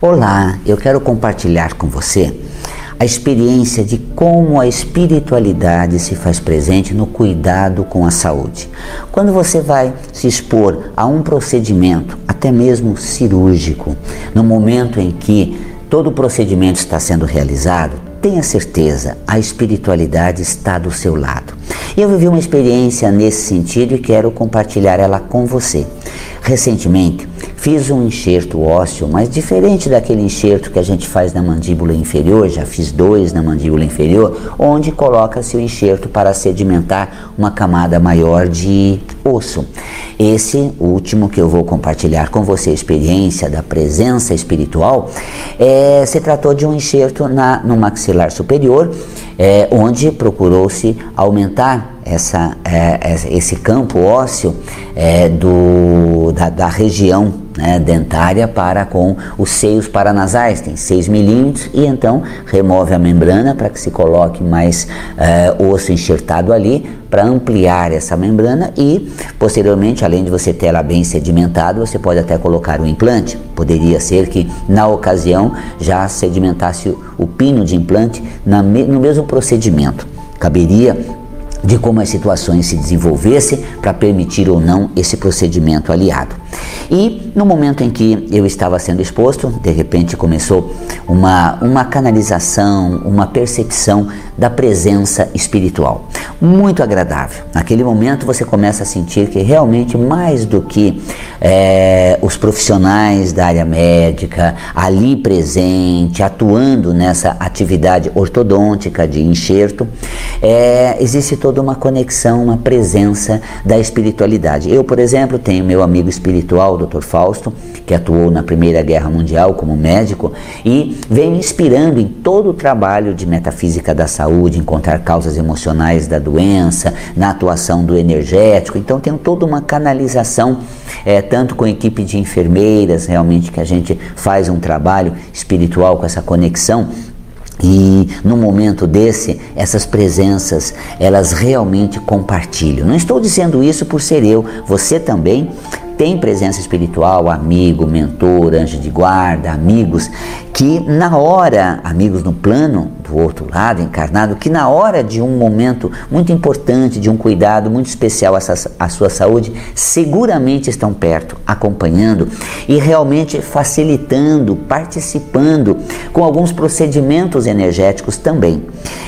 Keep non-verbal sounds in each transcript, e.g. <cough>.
Olá, eu quero compartilhar com você a experiência de como a espiritualidade se faz presente no cuidado com a saúde. Quando você vai se expor a um procedimento, até mesmo cirúrgico, no momento em que todo o procedimento está sendo realizado, tenha certeza, a espiritualidade está do seu lado. Eu vivi uma experiência nesse sentido e quero compartilhar ela com você. Recentemente, Fiz um enxerto ósseo, mas diferente daquele enxerto que a gente faz na mandíbula inferior, já fiz dois na mandíbula inferior, onde coloca-se o enxerto para sedimentar uma camada maior de osso. Esse último que eu vou compartilhar com você, a experiência da presença espiritual, é, se tratou de um enxerto na, no maxilar superior, é, onde procurou-se aumentar essa, é, esse campo ósseo é, do, da, da região né, dentária para com os seios paranasais, tem 6 milímetros, e então remove a membrana para que se coloque mais é, osso enxertado ali para ampliar essa membrana e posteriormente, além de você ter ela bem sedimentada, você pode até colocar o um implante. Poderia ser que na ocasião já sedimentasse o, o pino de implante na, no mesmo procedimento. Caberia de como as situações se desenvolvessem para permitir ou não esse procedimento aliado. E no momento em que eu estava sendo exposto, de repente começou uma, uma canalização, uma percepção da presença espiritual. Muito agradável. Naquele momento você começa a sentir que realmente mais do que é, os profissionais da área médica ali presente, atuando nessa atividade ortodôntica de enxerto, é, existe toda uma conexão, uma presença da espiritualidade. Eu, por exemplo, tenho meu amigo espiritual, o Dr. Fausto, que atuou na Primeira Guerra Mundial como médico e vem inspirando em todo o trabalho de metafísica da saúde, encontrar causas emocionais da doença, na atuação do energético. Então, tem toda uma canalização, é, tanto com equipe de enfermeiras, realmente que a gente faz um trabalho espiritual com essa conexão e no momento desse, essas presenças, elas realmente compartilham. Não estou dizendo isso por ser eu, você também tem presença espiritual, amigo, mentor, anjo de guarda, amigos, que na hora, amigos no plano do outro lado, encarnado, que na hora de um momento muito importante, de um cuidado muito especial à sua saúde, seguramente estão perto, acompanhando e realmente facilitando, participando com alguns procedimentos energéticos também.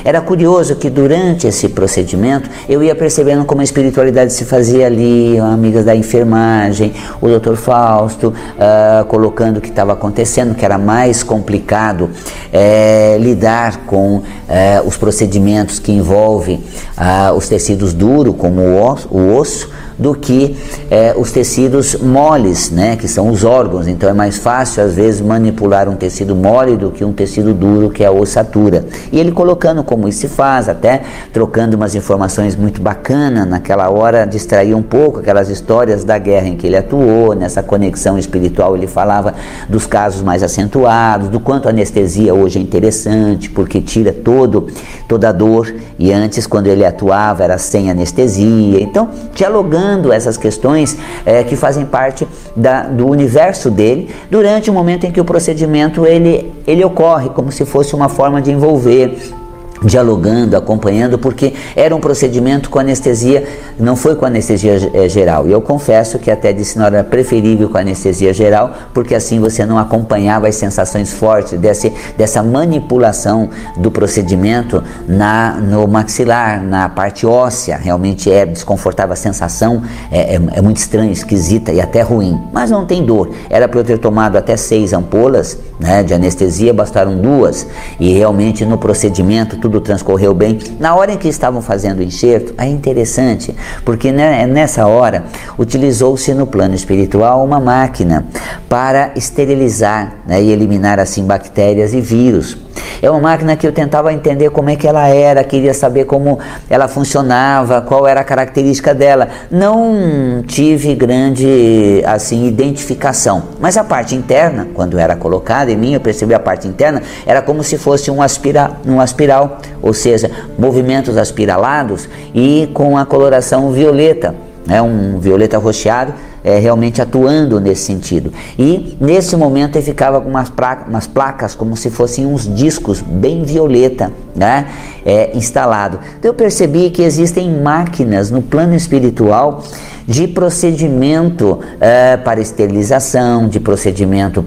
Era curioso que durante esse procedimento eu ia percebendo como a espiritualidade se fazia ali, amigas da enfermagem o Dr. Fausto uh, colocando o que estava acontecendo, que era mais complicado é, lidar com é, os procedimentos que envolvem uh, os tecidos duros, como o osso, o osso do que é, os tecidos moles, né, que são os órgãos. Então é mais fácil, às vezes, manipular um tecido mole do que um tecido duro, que é a ossatura. E ele colocando como isso se faz, até trocando umas informações muito bacanas, naquela hora distrair um pouco aquelas histórias da guerra em que ele atuou, nessa conexão espiritual ele falava dos casos mais acentuados, do quanto a anestesia hoje é interessante, porque tira todo, toda a dor, e antes, quando ele atuava, era sem anestesia. Então, dialogando essas questões é, que fazem parte da, do universo dele durante o momento em que o procedimento ele, ele ocorre, como se fosse uma forma de envolver dialogando, acompanhando, porque era um procedimento com anestesia, não foi com anestesia eh, geral. E eu confesso que até disse na hora preferível com anestesia geral, porque assim você não acompanhava as sensações fortes desse, dessa manipulação do procedimento na, no maxilar, na parte óssea. Realmente é desconfortável a sensação, é, é, é muito estranha, esquisita e até ruim, mas não tem dor. Era para eu ter tomado até seis ampolas né, de anestesia, bastaram duas, e realmente no procedimento tudo tudo transcorreu bem. Na hora em que estavam fazendo o enxerto, é interessante, porque né, nessa hora utilizou-se no plano espiritual uma máquina para esterilizar né, e eliminar assim bactérias e vírus. É uma máquina que eu tentava entender como é que ela era, queria saber como ela funcionava, qual era a característica dela. Não tive grande assim identificação, mas a parte interna, quando era colocada em mim, eu percebi a parte interna, era como se fosse um, aspira, um aspiral, ou seja, movimentos aspiralados e com a coloração violeta, né, um violeta rocheado é, realmente atuando nesse sentido. E nesse momento ele ficava com umas, placas, umas placas como se fossem uns discos bem violeta, né? É, instalado. Então eu percebi que existem máquinas no plano espiritual de procedimento é, para esterilização, de procedimento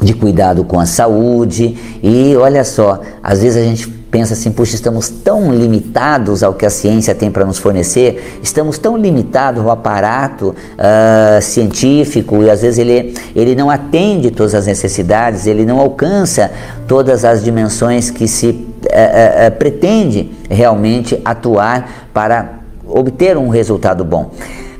de cuidado com a saúde. E olha só, às vezes a gente pensa assim, puxa, estamos tão limitados ao que a ciência tem para nos fornecer, estamos tão limitados ao aparato uh, científico e às vezes ele, ele não atende todas as necessidades, ele não alcança todas as dimensões que se uh, uh, pretende realmente atuar para obter um resultado bom.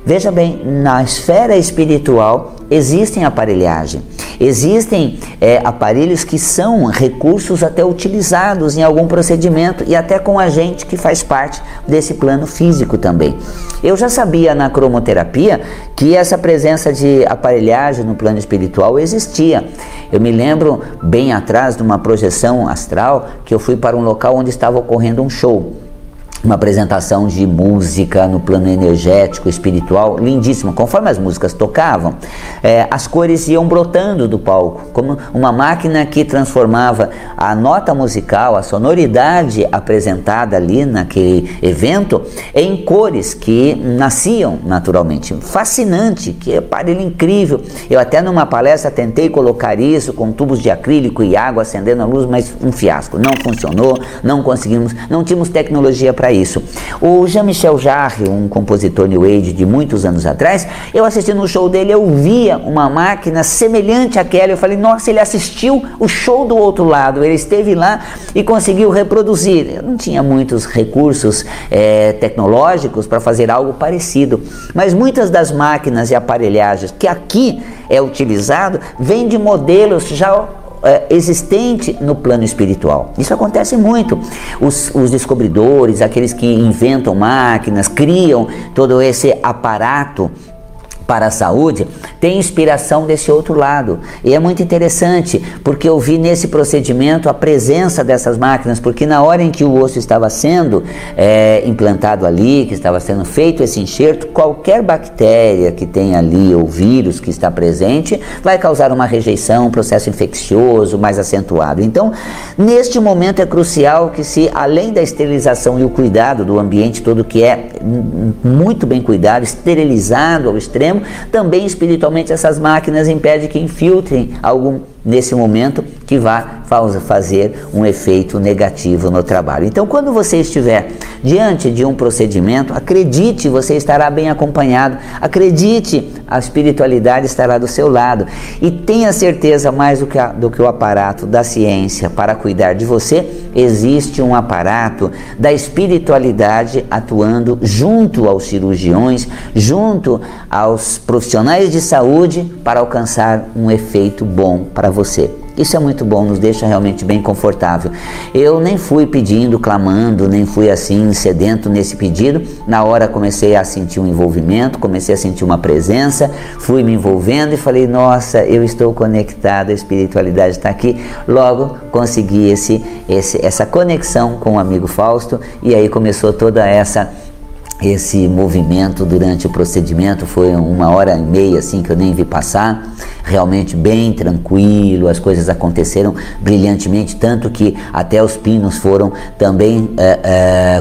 Veja bem, na esfera espiritual existem aparelhagem, existem é, aparelhos que são recursos até utilizados em algum procedimento e até com a gente que faz parte desse plano físico também. Eu já sabia na cromoterapia que essa presença de aparelhagem no plano espiritual existia. Eu me lembro bem atrás de uma projeção astral que eu fui para um local onde estava ocorrendo um show uma apresentação de música no plano energético, espiritual, lindíssima. Conforme as músicas tocavam, é, as cores iam brotando do palco, como uma máquina que transformava a nota musical, a sonoridade apresentada ali naquele evento, em cores que nasciam naturalmente. Fascinante, que aparelho incrível. Eu até numa palestra tentei colocar isso com tubos de acrílico e água acendendo a luz, mas um fiasco. Não funcionou, não conseguimos, não tínhamos tecnologia para isso. O Jean-Michel Jarre, um compositor New Age de muitos anos atrás, eu assisti no show dele, eu via uma máquina semelhante àquela, eu falei, nossa, ele assistiu o show do outro lado, ele esteve lá e conseguiu reproduzir. Eu não tinha muitos recursos é, tecnológicos para fazer algo parecido, mas muitas das máquinas e aparelhagens que aqui é utilizado vêm de modelos já é, existente no plano espiritual. Isso acontece muito. Os, os descobridores, aqueles que inventam máquinas, criam todo esse aparato para a saúde tem inspiração desse outro lado. E é muito interessante, porque eu vi nesse procedimento a presença dessas máquinas, porque na hora em que o osso estava sendo é, implantado ali, que estava sendo feito esse enxerto, qualquer bactéria que tem ali ou vírus que está presente vai causar uma rejeição, um processo infeccioso mais acentuado. Então, neste momento é crucial que se, além da esterilização e o cuidado do ambiente todo que é muito bem cuidado, esterilizado ao extremo, também espiritualmente essas máquinas impedem que infiltrem algum nesse momento que vá fazer um efeito negativo no trabalho. Então, quando você estiver diante de um procedimento, acredite, você estará bem acompanhado, acredite, a espiritualidade estará do seu lado e tenha certeza, mais do que, a, do que o aparato da ciência para cuidar de você, existe um aparato da espiritualidade atuando junto aos cirurgiões, junto aos profissionais de saúde para alcançar um efeito bom para você. Isso é muito bom, nos deixa realmente bem confortável. Eu nem fui pedindo, clamando, nem fui assim sedento nesse pedido. Na hora comecei a sentir um envolvimento, comecei a sentir uma presença, fui me envolvendo e falei: Nossa, eu estou conectado, a espiritualidade está aqui. Logo consegui esse, esse, essa conexão com o amigo Fausto e aí começou toda essa esse movimento durante o procedimento foi uma hora e meia assim que eu nem vi passar realmente bem tranquilo, as coisas aconteceram brilhantemente, tanto que até os pinos foram também é,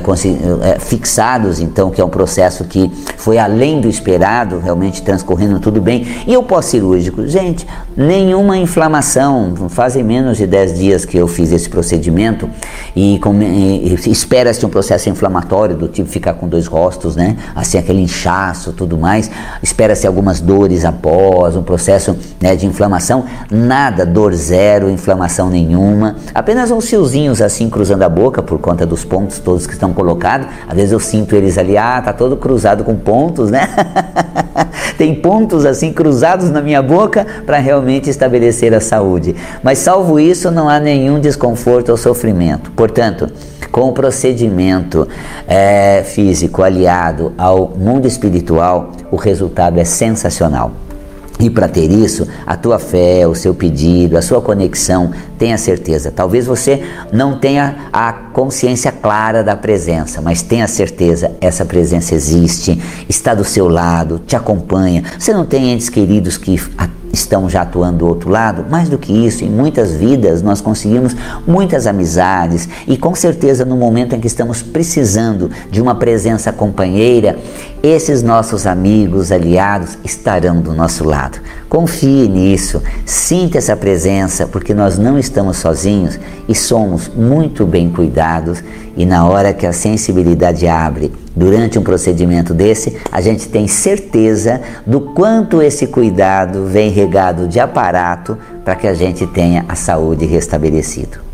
é, fixados, então, que é um processo que foi além do esperado, realmente transcorrendo tudo bem. E o pós-cirúrgico? Gente, nenhuma inflamação, fazem menos de 10 dias que eu fiz esse procedimento e, e, espera-se um processo inflamatório do tipo ficar com dois rostos, né? Assim, aquele inchaço, tudo mais. Espera-se algumas dores após, um processo né, de inflamação, nada, dor zero, inflamação nenhuma, apenas uns fiozinhos assim cruzando a boca por conta dos pontos todos que estão colocados. Às vezes eu sinto eles ali, ah, tá todo cruzado com pontos, né? <laughs> <laughs> Tem pontos assim cruzados na minha boca para realmente estabelecer a saúde. Mas salvo isso, não há nenhum desconforto ou sofrimento. Portanto, com o procedimento é, físico aliado ao mundo espiritual, o resultado é sensacional. E para ter isso, a tua fé, o seu pedido, a sua conexão, tenha certeza. Talvez você não tenha a consciência clara da presença, mas tenha certeza, essa presença existe, está do seu lado, te acompanha. Você não tem entes queridos que estão já atuando do outro lado. Mais do que isso, em muitas vidas nós conseguimos muitas amizades e com certeza no momento em que estamos precisando de uma presença companheira, esses nossos amigos, aliados estarão do nosso lado. Confie nisso, sinta essa presença, porque nós não estamos sozinhos e somos muito bem cuidados. E na hora que a sensibilidade abre, durante um procedimento desse, a gente tem certeza do quanto esse cuidado vem regado de aparato para que a gente tenha a saúde restabelecida.